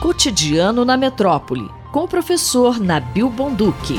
Cotidiano na Metrópole, com o professor Nabil Bonduque.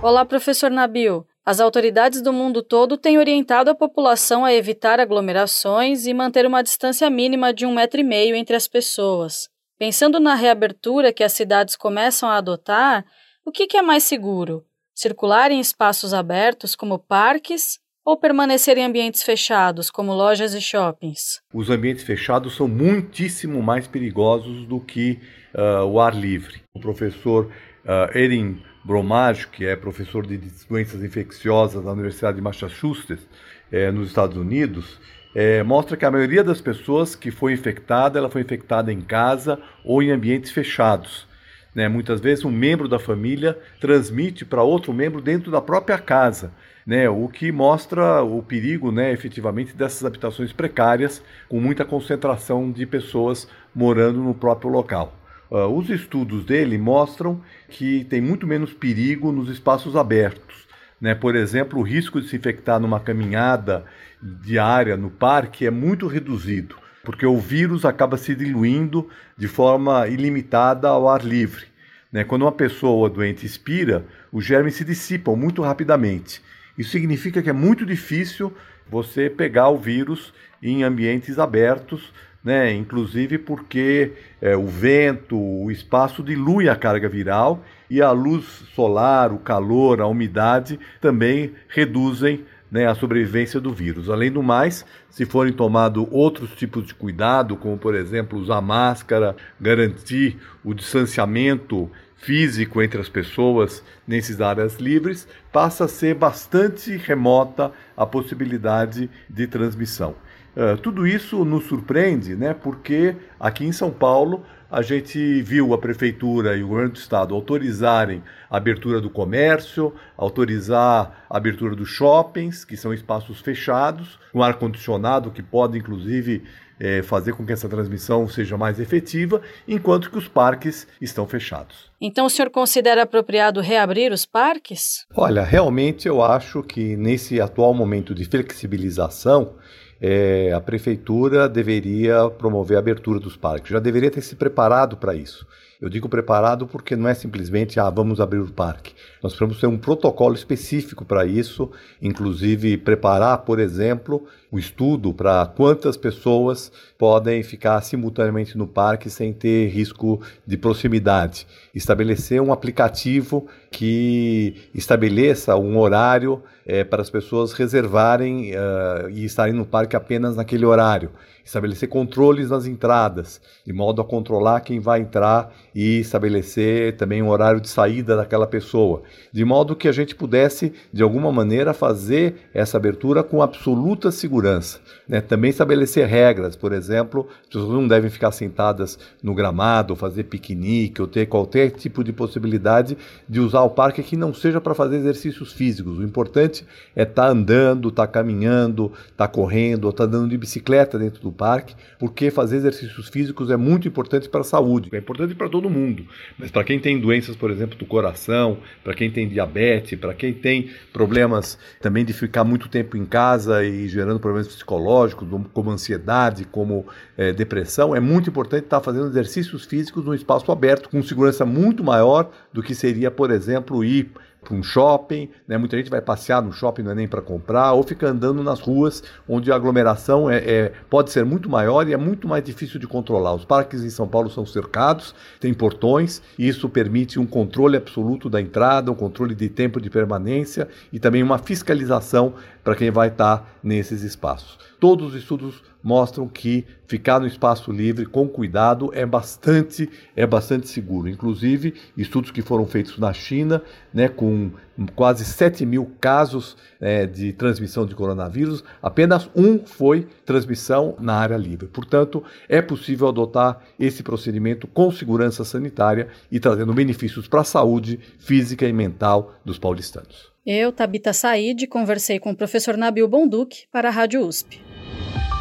Olá, professor Nabil. As autoridades do mundo todo têm orientado a população a evitar aglomerações e manter uma distância mínima de um metro e meio entre as pessoas. Pensando na reabertura que as cidades começam a adotar, o que é mais seguro? Circular em espaços abertos, como parques, ou permanecer em ambientes fechados, como lojas e shoppings? Os ambientes fechados são muitíssimo mais perigosos do que uh, o ar livre. O professor uh, Erin Bromage, que é professor de doenças infecciosas da Universidade de Massachusetts, eh, nos Estados Unidos, eh, mostra que a maioria das pessoas que foi infectada, ela foi infectada em casa ou em ambientes fechados. Né? Muitas vezes um membro da família transmite para outro membro dentro da própria casa né, o que mostra o perigo, né, efetivamente, dessas habitações precárias, com muita concentração de pessoas morando no próprio local. Uh, os estudos dele mostram que tem muito menos perigo nos espaços abertos. Né? Por exemplo, o risco de se infectar numa caminhada diária no parque é muito reduzido, porque o vírus acaba se diluindo de forma ilimitada ao ar livre. Né? Quando uma pessoa doente expira, os germes se dissipam muito rapidamente. Isso significa que é muito difícil você pegar o vírus em ambientes abertos, né? inclusive porque é, o vento, o espaço dilui a carga viral e a luz solar, o calor, a umidade também reduzem né, a sobrevivência do vírus. Além do mais, se forem tomados outros tipos de cuidado, como por exemplo usar máscara, garantir o distanciamento físico entre as pessoas nesses áreas livres, passa a ser bastante remota a possibilidade de transmissão. Uh, tudo isso nos surpreende, né, porque aqui em São Paulo a gente viu a prefeitura e o governo do estado autorizarem a abertura do comércio, autorizar a abertura dos shoppings, que são espaços fechados, com ar condicionado que pode inclusive é, fazer com que essa transmissão seja mais efetiva, enquanto que os parques estão fechados. Então o senhor considera apropriado reabrir os parques? Olha, realmente eu acho que nesse atual momento de flexibilização, é, a prefeitura deveria promover a abertura dos parques, já deveria ter se preparado para isso. Eu digo preparado porque não é simplesmente, ah, vamos abrir o parque. Nós precisamos ter um protocolo específico para isso, inclusive preparar, por exemplo, o estudo para quantas pessoas podem ficar simultaneamente no parque sem ter risco de proximidade. Estabelecer um aplicativo que estabeleça um horário é, para as pessoas reservarem uh, e estarem no parque apenas naquele horário estabelecer controles nas entradas, de modo a controlar quem vai entrar e estabelecer também um horário de saída daquela pessoa, de modo que a gente pudesse, de alguma maneira, fazer essa abertura com absoluta segurança. Né? Também estabelecer regras, por exemplo, as pessoas não devem ficar sentadas no gramado, fazer piquenique, ou ter qualquer tipo de possibilidade de usar o parque que não seja para fazer exercícios físicos. O importante é estar tá andando, estar tá caminhando, estar tá correndo, estar tá andando de bicicleta dentro do parque, porque fazer exercícios físicos é muito importante para a saúde. É importante para todo mundo, mas para quem tem doenças, por exemplo, do coração, para quem tem diabetes, para quem tem problemas também de ficar muito tempo em casa e gerando problemas psicológicos, como ansiedade, como é, depressão, é muito importante estar fazendo exercícios físicos num espaço aberto, com segurança muito maior do que seria, por exemplo, ir para um shopping, né? muita gente vai passear no shopping, não é nem para comprar, ou fica andando nas ruas onde a aglomeração é, é, pode ser muito maior e é muito mais difícil de controlar. Os parques em São Paulo são cercados, tem portões, e isso permite um controle absoluto da entrada, um controle de tempo de permanência e também uma fiscalização para quem vai estar tá nesses espaços. Todos os estudos mostram que ficar no espaço livre com cuidado é bastante é bastante seguro. Inclusive estudos que foram feitos na China, né, com quase 7 mil casos é, de transmissão de coronavírus, apenas um foi transmissão na área livre. Portanto, é possível adotar esse procedimento com segurança sanitária e trazendo benefícios para a saúde física e mental dos paulistanos. Eu, Tabita Said, conversei com o professor Nabil Bonduque para a Rádio USP.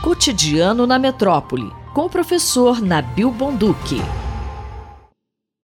Cotidiano na Metrópole, com o professor Nabil Bonduque.